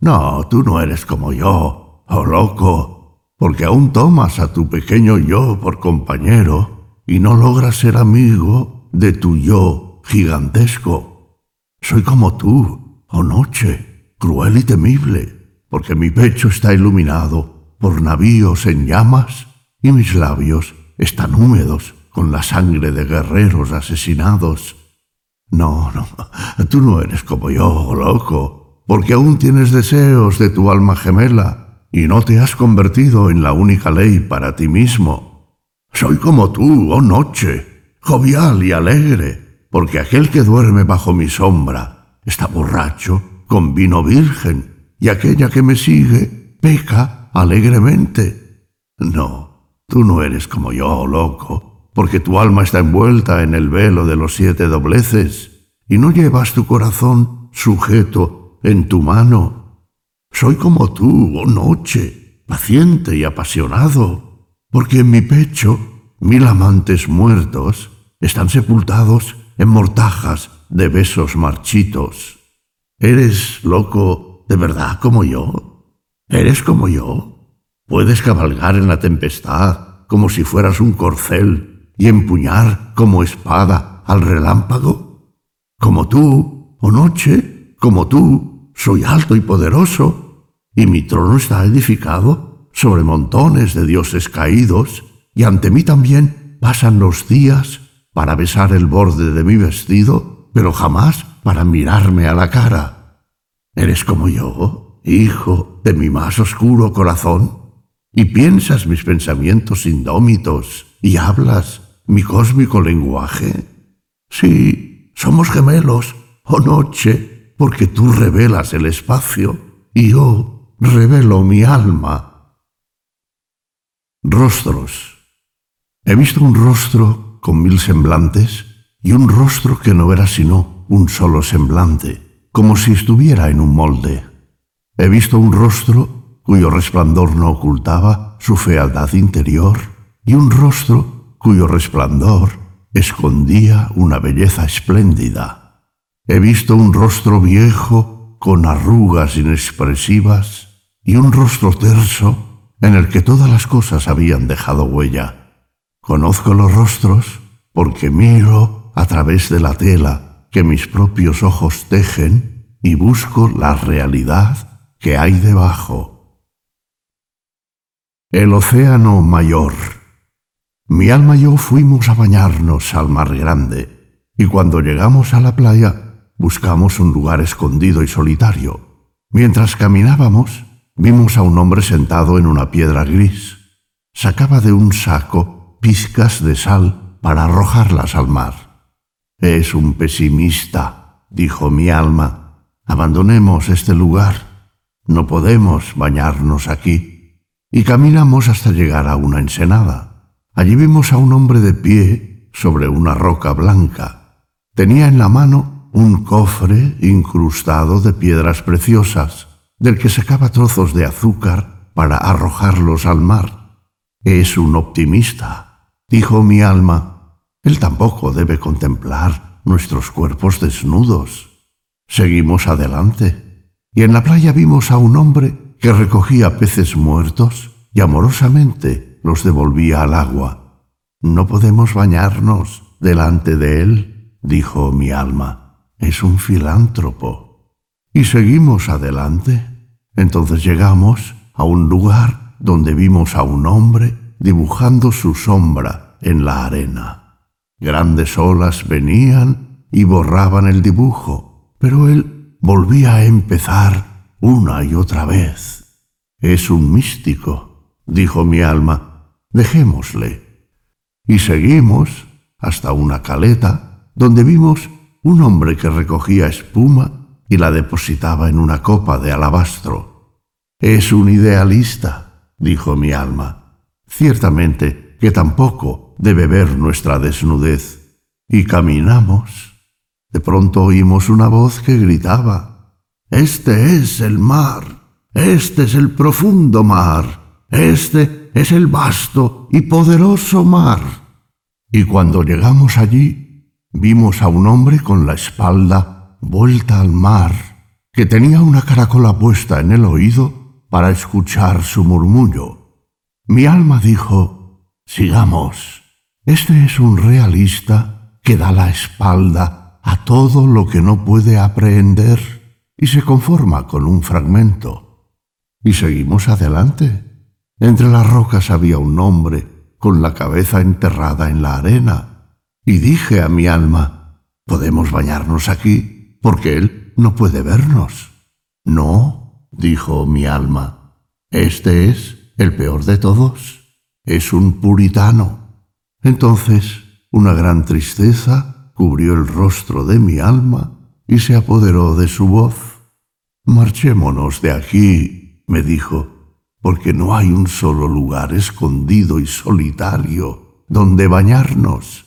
No, tú no eres como yo, oh loco, porque aún tomas a tu pequeño yo por compañero y no logras ser amigo de tu yo gigantesco. Soy como tú, oh noche, cruel y temible, porque mi pecho está iluminado por navíos en llamas y mis labios están húmedos con la sangre de guerreros asesinados no, no, tú no eres como yo, loco, porque aún tienes deseos de tu alma gemela y no te has convertido en la única ley para ti mismo. Soy como tú, oh noche, jovial y alegre, porque aquel que duerme bajo mi sombra está borracho con vino virgen, y aquella que me sigue peca alegremente. No, tú no eres como yo, loco, porque tu alma está envuelta en el velo de los siete dobleces, y no llevas tu corazón sujeto en tu mano. Soy como tú, oh noche, paciente y apasionado, porque en mi pecho mil amantes muertos están sepultados en mortajas de besos marchitos. ¿Eres loco de verdad como yo? ¿Eres como yo? ¿Puedes cabalgar en la tempestad como si fueras un corcel y empuñar como espada al relámpago? Como tú, oh noche, como tú, soy alto y poderoso, y mi trono está edificado sobre montones de dioses caídos, y ante mí también pasan los días para besar el borde de mi vestido, pero jamás para mirarme a la cara. ¿Eres como yo, hijo de mi más oscuro corazón? ¿Y piensas mis pensamientos indómitos y hablas mi cósmico lenguaje? Sí, somos gemelos, oh noche, porque tú revelas el espacio y yo revelo mi alma. Rostros. He visto un rostro con mil semblantes y un rostro que no era sino un solo semblante, como si estuviera en un molde. He visto un rostro cuyo resplandor no ocultaba su fealdad interior y un rostro cuyo resplandor escondía una belleza espléndida. He visto un rostro viejo con arrugas inexpresivas y un rostro terso en el que todas las cosas habían dejado huella. Conozco los rostros porque miro a través de la tela que mis propios ojos tejen y busco la realidad que hay debajo. El océano mayor. Mi alma y yo fuimos a bañarnos al mar grande, y cuando llegamos a la playa buscamos un lugar escondido y solitario. Mientras caminábamos, vimos a un hombre sentado en una piedra gris. Sacaba de un saco pizcas de sal para arrojarlas al mar. Es un pesimista, dijo mi alma. Abandonemos este lugar. No podemos bañarnos aquí. Y caminamos hasta llegar a una ensenada. Allí vimos a un hombre de pie sobre una roca blanca. Tenía en la mano un cofre incrustado de piedras preciosas del que sacaba trozos de azúcar para arrojarlos al mar. Es un optimista, dijo mi alma. Él tampoco debe contemplar nuestros cuerpos desnudos. Seguimos adelante, y en la playa vimos a un hombre que recogía peces muertos y amorosamente los devolvía al agua. No podemos bañarnos delante de él, dijo mi alma. Es un filántropo. Y seguimos adelante. Entonces llegamos a un lugar donde vimos a un hombre dibujando su sombra en la arena. Grandes olas venían y borraban el dibujo, pero él volvía a empezar una y otra vez. Es un místico, dijo mi alma, dejémosle. Y seguimos hasta una caleta donde vimos un hombre que recogía espuma y la depositaba en una copa de alabastro. Es un idealista, dijo mi alma. Ciertamente que tampoco debe ver nuestra desnudez. Y caminamos. De pronto oímos una voz que gritaba, Este es el mar, este es el profundo mar, este es el vasto y poderoso mar. Y cuando llegamos allí, vimos a un hombre con la espalda vuelta al mar, que tenía una caracola puesta en el oído para escuchar su murmullo. Mi alma dijo, sigamos. Este es un realista que da la espalda a todo lo que no puede aprehender y se conforma con un fragmento. Y seguimos adelante. Entre las rocas había un hombre con la cabeza enterrada en la arena. Y dije a mi alma, ¿podemos bañarnos aquí? porque Él no puede vernos. No, dijo mi alma, este es el peor de todos, es un puritano. Entonces una gran tristeza cubrió el rostro de mi alma y se apoderó de su voz. Marchémonos de aquí, me dijo, porque no hay un solo lugar escondido y solitario donde bañarnos.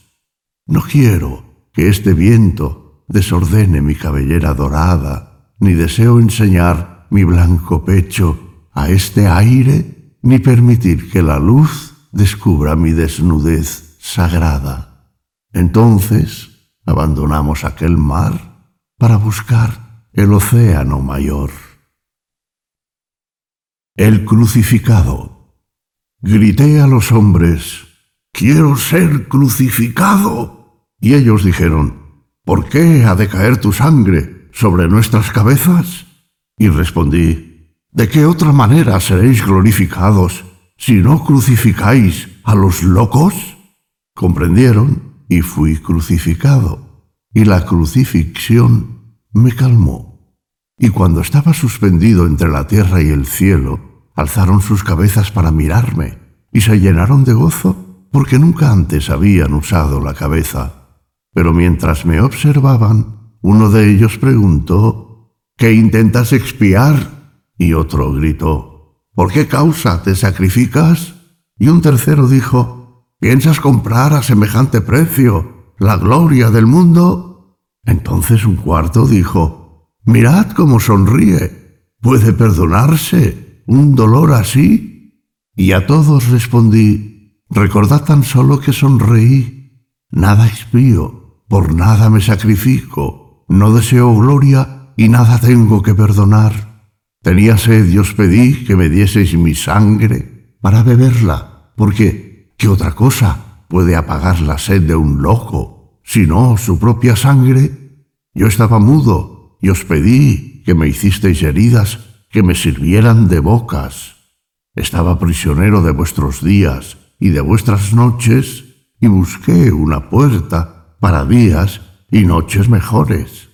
No quiero que este viento desordene mi cabellera dorada, ni deseo enseñar mi blanco pecho a este aire, ni permitir que la luz descubra mi desnudez sagrada. Entonces abandonamos aquel mar para buscar el océano mayor. El crucificado. Grité a los hombres, quiero ser crucificado. Y ellos dijeron, ¿por qué ha de caer tu sangre sobre nuestras cabezas? Y respondí, ¿de qué otra manera seréis glorificados si no crucificáis a los locos? Comprendieron y fui crucificado, y la crucifixión me calmó. Y cuando estaba suspendido entre la tierra y el cielo, alzaron sus cabezas para mirarme, y se llenaron de gozo, porque nunca antes habían usado la cabeza. Pero mientras me observaban, uno de ellos preguntó, ¿qué intentas expiar? Y otro gritó, ¿por qué causa te sacrificas? Y un tercero dijo, ¿piensas comprar a semejante precio la gloria del mundo? Entonces un cuarto dijo, mirad cómo sonríe, ¿puede perdonarse un dolor así? Y a todos respondí, recordad tan solo que sonreí, nada expío, por nada me sacrifico, no deseo gloria y nada tengo que perdonar. Tenía sed os pedí que me dieseis mi sangre para beberla, porque ¿qué otra cosa puede apagar la sed de un loco, sino su propia sangre? Yo estaba mudo y os pedí que me hicisteis heridas que me sirvieran de bocas. Estaba prisionero de vuestros días y de vuestras noches, y busqué una puerta para días y noches mejores.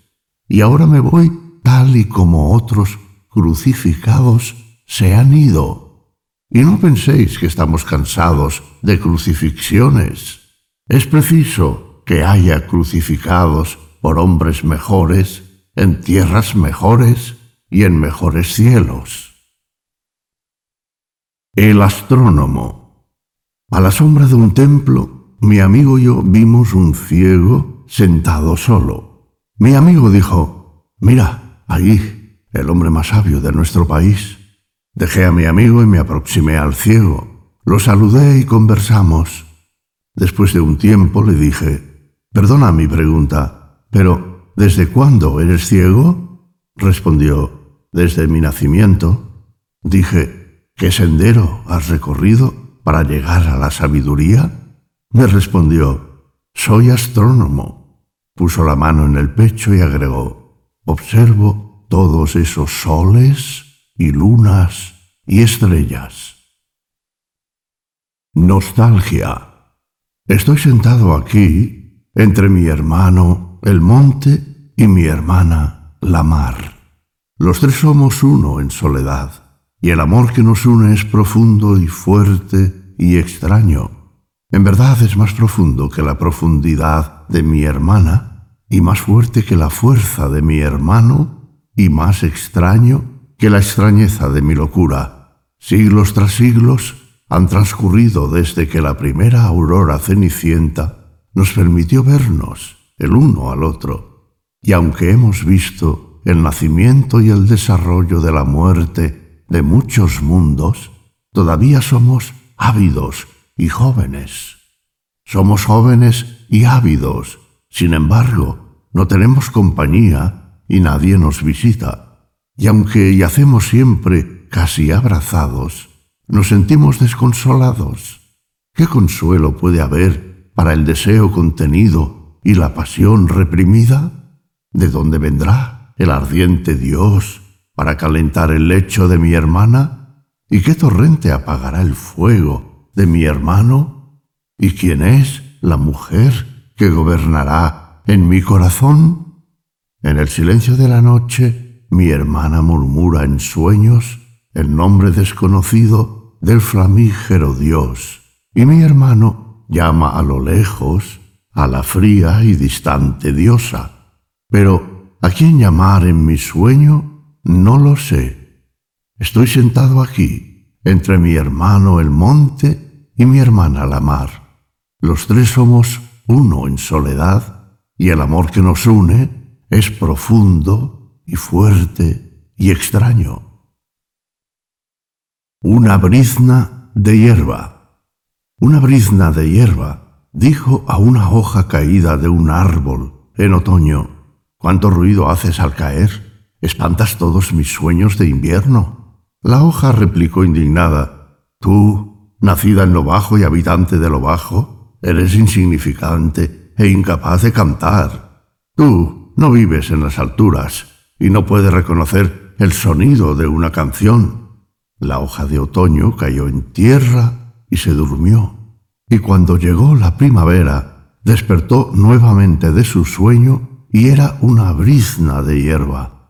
Y ahora me voy tal y como otros crucificados se han ido. Y no penséis que estamos cansados de crucifixiones. Es preciso que haya crucificados por hombres mejores, en tierras mejores y en mejores cielos. El astrónomo. A la sombra de un templo, mi amigo y yo vimos un ciego sentado solo. Mi amigo dijo, mira, ahí el hombre más sabio de nuestro país. Dejé a mi amigo y me aproximé al ciego. Lo saludé y conversamos. Después de un tiempo le dije, perdona mi pregunta, pero ¿desde cuándo eres ciego? Respondió, desde mi nacimiento. Dije, ¿qué sendero has recorrido para llegar a la sabiduría? Me respondió, soy astrónomo. Puso la mano en el pecho y agregó, observo todos esos soles y lunas y estrellas. Nostalgia. Estoy sentado aquí entre mi hermano el monte y mi hermana la mar. Los tres somos uno en soledad, y el amor que nos une es profundo y fuerte y extraño. En verdad es más profundo que la profundidad de mi hermana y más fuerte que la fuerza de mi hermano y más extraño que la extrañeza de mi locura. Siglos tras siglos han transcurrido desde que la primera aurora cenicienta nos permitió vernos el uno al otro, y aunque hemos visto el nacimiento y el desarrollo de la muerte de muchos mundos, todavía somos ávidos y jóvenes. Somos jóvenes y ávidos, sin embargo, no tenemos compañía y nadie nos visita. Y aunque yacemos siempre casi abrazados, nos sentimos desconsolados. ¿Qué consuelo puede haber para el deseo contenido y la pasión reprimida? ¿De dónde vendrá el ardiente Dios para calentar el lecho de mi hermana? ¿Y qué torrente apagará el fuego de mi hermano? ¿Y quién es la mujer que gobernará en mi corazón? En el silencio de la noche, mi hermana murmura en sueños el nombre desconocido del flamígero Dios, y mi hermano llama a lo lejos a la fría y distante diosa. Pero a quién llamar en mi sueño no lo sé. Estoy sentado aquí, entre mi hermano el monte y mi hermana la mar. Los tres somos uno en soledad, y el amor que nos une es profundo y fuerte y extraño. Una brizna de hierba. Una brizna de hierba dijo a una hoja caída de un árbol en otoño, ¿cuánto ruido haces al caer? Espantas todos mis sueños de invierno. La hoja replicó indignada, Tú, nacida en lo bajo y habitante de lo bajo, eres insignificante e incapaz de cantar. Tú, no vives en las alturas y no puedes reconocer el sonido de una canción. La hoja de otoño cayó en tierra y se durmió. Y cuando llegó la primavera, despertó nuevamente de su sueño y era una brizna de hierba.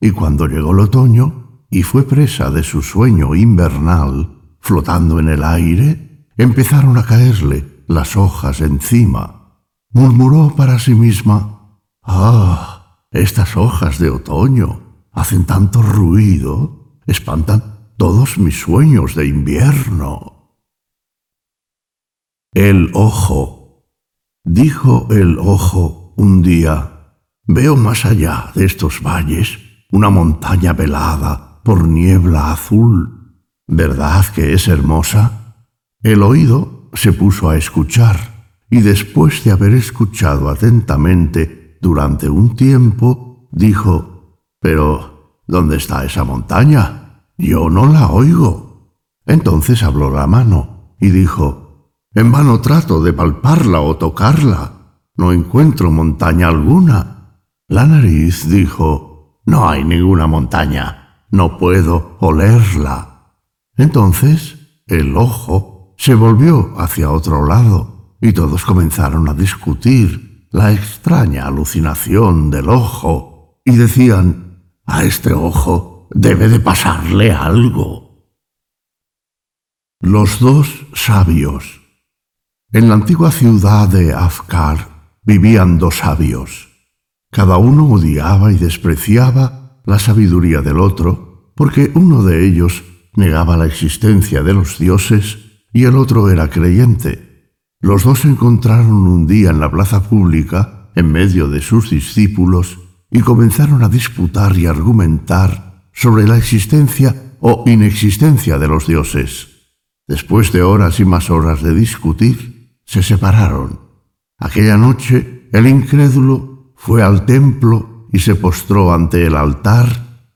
Y cuando llegó el otoño y fue presa de su sueño invernal, flotando en el aire, empezaron a caerle las hojas encima. Murmuró para sí misma, Ah, estas hojas de otoño hacen tanto ruido. espantan todos mis sueños de invierno. El ojo. Dijo el ojo un día, veo más allá de estos valles una montaña velada por niebla azul. ¿Verdad que es hermosa? El oído se puso a escuchar y después de haber escuchado atentamente durante un tiempo, dijo, Pero, ¿dónde está esa montaña? Yo no la oigo. Entonces habló la mano y dijo, En vano trato de palparla o tocarla. No encuentro montaña alguna. La nariz dijo, No hay ninguna montaña. No puedo olerla. Entonces el ojo se volvió hacia otro lado y todos comenzaron a discutir la extraña alucinación del ojo y decían, a este ojo debe de pasarle algo. Los dos sabios. En la antigua ciudad de Afkar vivían dos sabios. Cada uno odiaba y despreciaba la sabiduría del otro, porque uno de ellos negaba la existencia de los dioses y el otro era creyente. Los dos se encontraron un día en la plaza pública, en medio de sus discípulos, y comenzaron a disputar y argumentar sobre la existencia o inexistencia de los dioses. Después de horas y más horas de discutir, se separaron. Aquella noche el incrédulo fue al templo y se postró ante el altar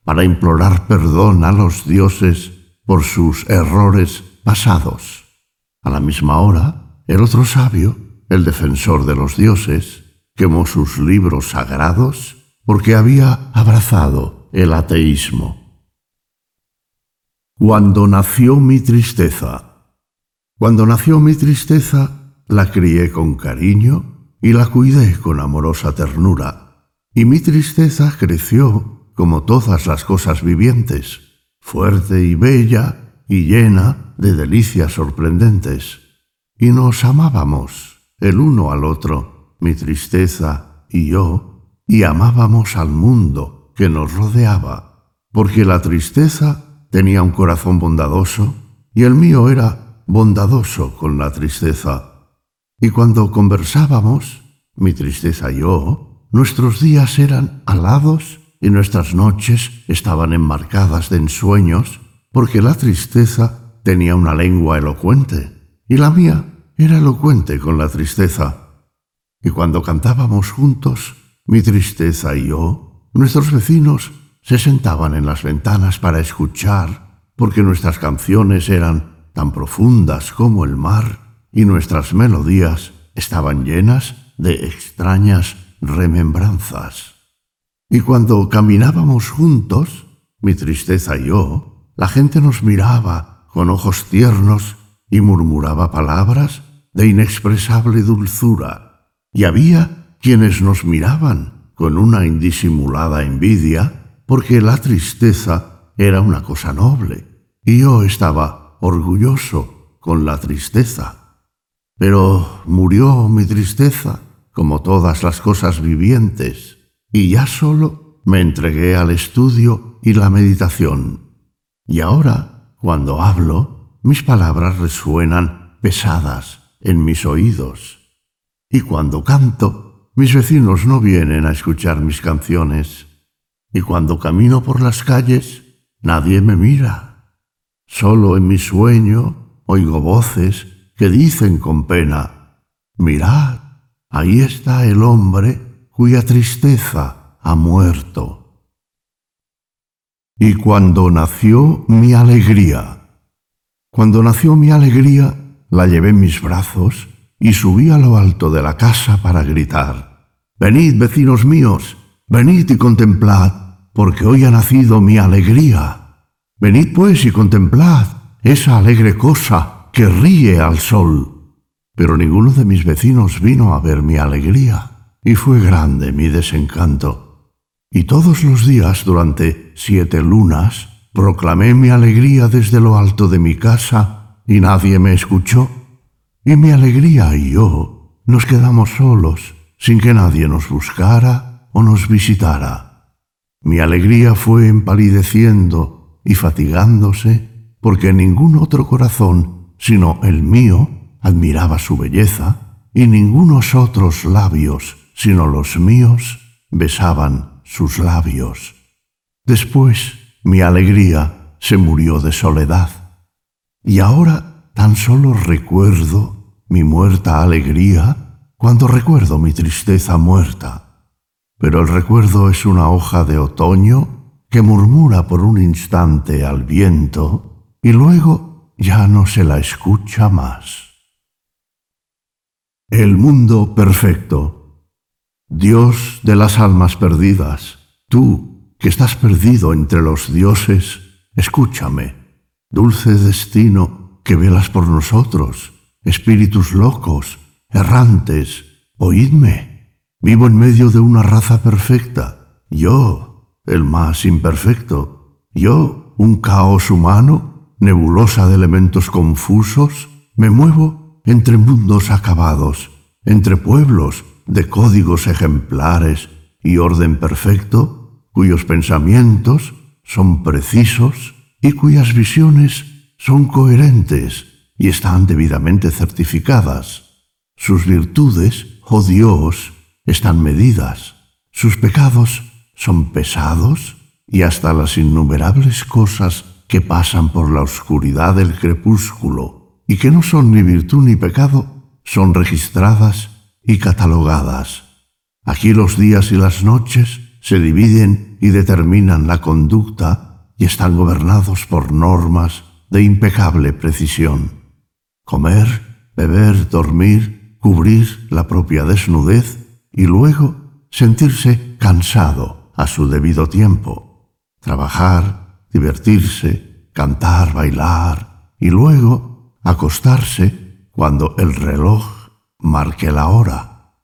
para implorar perdón a los dioses por sus errores pasados. A la misma hora, el otro sabio, el defensor de los dioses, quemó sus libros sagrados porque había abrazado el ateísmo. Cuando nació mi tristeza. Cuando nació mi tristeza, la crié con cariño y la cuidé con amorosa ternura, y mi tristeza creció como todas las cosas vivientes fuerte y bella y llena de delicias sorprendentes. Y nos amábamos el uno al otro, mi tristeza y yo, y amábamos al mundo que nos rodeaba, porque la tristeza tenía un corazón bondadoso y el mío era bondadoso con la tristeza. Y cuando conversábamos, mi tristeza y yo, nuestros días eran alados y nuestras noches estaban enmarcadas de ensueños, porque la tristeza tenía una lengua elocuente, y la mía era elocuente con la tristeza. Y cuando cantábamos juntos, mi tristeza y yo, nuestros vecinos se sentaban en las ventanas para escuchar, porque nuestras canciones eran tan profundas como el mar, y nuestras melodías estaban llenas de extrañas remembranzas. Y cuando caminábamos juntos, mi tristeza y yo, la gente nos miraba con ojos tiernos y murmuraba palabras de inexpresable dulzura. Y había quienes nos miraban con una indisimulada envidia, porque la tristeza era una cosa noble, y yo estaba orgulloso con la tristeza. Pero murió mi tristeza, como todas las cosas vivientes, y ya solo me entregué al estudio y la meditación. Y ahora, cuando hablo, mis palabras resuenan pesadas en mis oídos. Y cuando canto, mis vecinos no vienen a escuchar mis canciones. Y cuando camino por las calles, nadie me mira. Solo en mi sueño oigo voces que dicen con pena, mirad, ahí está el hombre cuya tristeza ha muerto. Y cuando nació mi alegría, cuando nació mi alegría, la llevé en mis brazos y subí a lo alto de la casa para gritar, Venid, vecinos míos, venid y contemplad, porque hoy ha nacido mi alegría. Venid pues y contemplad esa alegre cosa que ríe al sol. Pero ninguno de mis vecinos vino a ver mi alegría y fue grande mi desencanto. Y todos los días durante siete lunas proclamé mi alegría desde lo alto de mi casa y nadie me escuchó. Y mi alegría y yo nos quedamos solos sin que nadie nos buscara o nos visitara. Mi alegría fue empalideciendo y fatigándose, porque ningún otro corazón, sino el mío, admiraba su belleza, y ningunos otros labios, sino los míos, besaban sus labios. Después mi alegría se murió de soledad, y ahora tan solo recuerdo mi muerta alegría cuando recuerdo mi tristeza muerta. Pero el recuerdo es una hoja de otoño que murmura por un instante al viento y luego ya no se la escucha más. El mundo perfecto. Dios de las almas perdidas, tú que estás perdido entre los dioses, escúchame. Dulce destino que velas por nosotros, espíritus locos, errantes, oídme. Vivo en medio de una raza perfecta, yo, el más imperfecto, yo, un caos humano, nebulosa de elementos confusos, me muevo entre mundos acabados, entre pueblos de códigos ejemplares y orden perfecto, cuyos pensamientos son precisos y cuyas visiones son coherentes y están debidamente certificadas. Sus virtudes, oh Dios, están medidas, sus pecados son pesados y hasta las innumerables cosas que pasan por la oscuridad del crepúsculo y que no son ni virtud ni pecado, son registradas y catalogadas. Aquí los días y las noches se dividen y determinan la conducta y están gobernados por normas de impecable precisión. Comer, beber, dormir, cubrir la propia desnudez y luego sentirse cansado a su debido tiempo. Trabajar, divertirse, cantar, bailar y luego acostarse cuando el reloj marque la hora,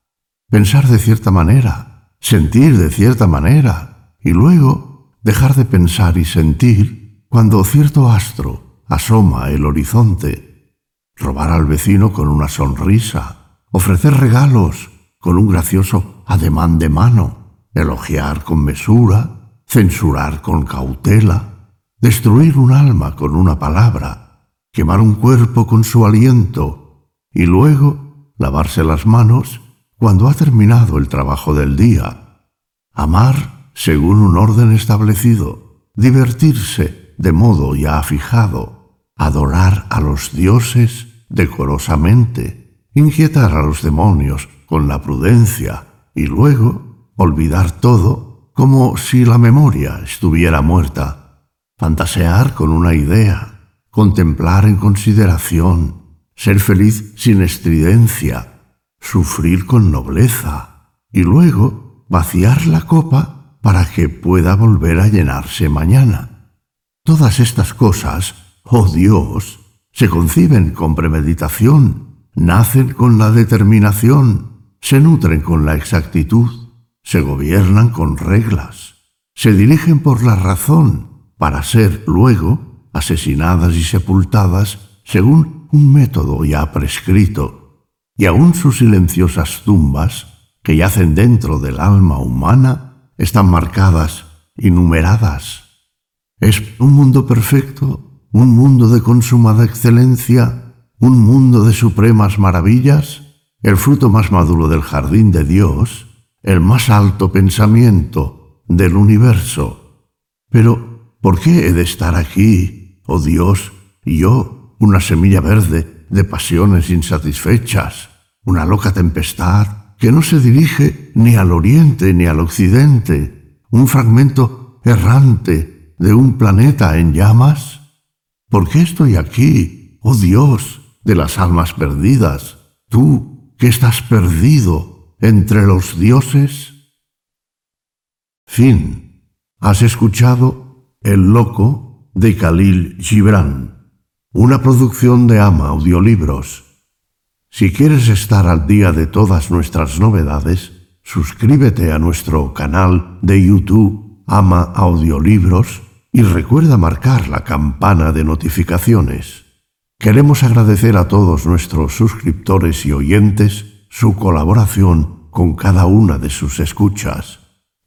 pensar de cierta manera, sentir de cierta manera, y luego dejar de pensar y sentir cuando cierto astro asoma el horizonte, robar al vecino con una sonrisa, ofrecer regalos con un gracioso ademán de mano, elogiar con mesura, censurar con cautela, destruir un alma con una palabra, quemar un cuerpo con su aliento y luego lavarse las manos cuando ha terminado el trabajo del día, amar según un orden establecido, divertirse de modo ya fijado, adorar a los dioses decorosamente, inquietar a los demonios con la prudencia y luego olvidar todo como si la memoria estuviera muerta, fantasear con una idea, contemplar en consideración, ser feliz sin estridencia, sufrir con nobleza y luego vaciar la copa para que pueda volver a llenarse mañana. Todas estas cosas, oh Dios, se conciben con premeditación, nacen con la determinación, se nutren con la exactitud, se gobiernan con reglas, se dirigen por la razón para ser luego asesinadas y sepultadas según un método ya prescrito, y aún sus silenciosas tumbas, que yacen dentro del alma humana, están marcadas y numeradas. Es un mundo perfecto, un mundo de consumada excelencia, un mundo de supremas maravillas, el fruto más maduro del jardín de Dios, el más alto pensamiento del universo. Pero, ¿por qué he de estar aquí oh Dios, yo, una semilla verde de pasiones insatisfechas, una loca tempestad que no se dirige ni al oriente ni al occidente, un fragmento errante de un planeta en llamas? ¿Por qué estoy aquí, oh Dios, de las almas perdidas, tú que estás perdido entre los dioses? Fin. ¿Has escuchado El loco de Khalil Gibran, una producción de Ama Audiolibros. Si quieres estar al día de todas nuestras novedades, suscríbete a nuestro canal de YouTube Ama Audiolibros y recuerda marcar la campana de notificaciones. Queremos agradecer a todos nuestros suscriptores y oyentes su colaboración con cada una de sus escuchas.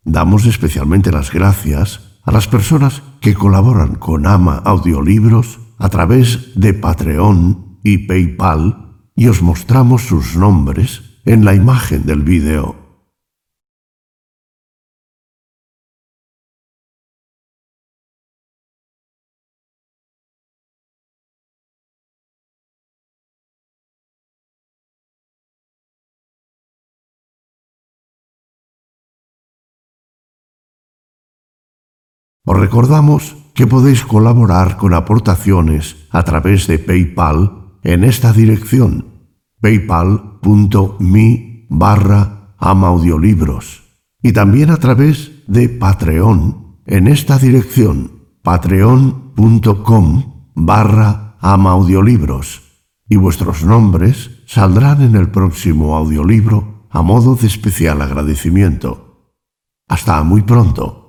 Damos especialmente las gracias a las personas que colaboran con Ama Audiolibros a través de Patreon y PayPal y os mostramos sus nombres en la imagen del vídeo. Os recordamos que podéis colaborar con aportaciones a través de PayPal en esta dirección paypal.me barra amaudiolibros y también a través de Patreon en esta dirección patreon.com barra amaudiolibros y vuestros nombres saldrán en el próximo audiolibro a modo de especial agradecimiento. Hasta muy pronto.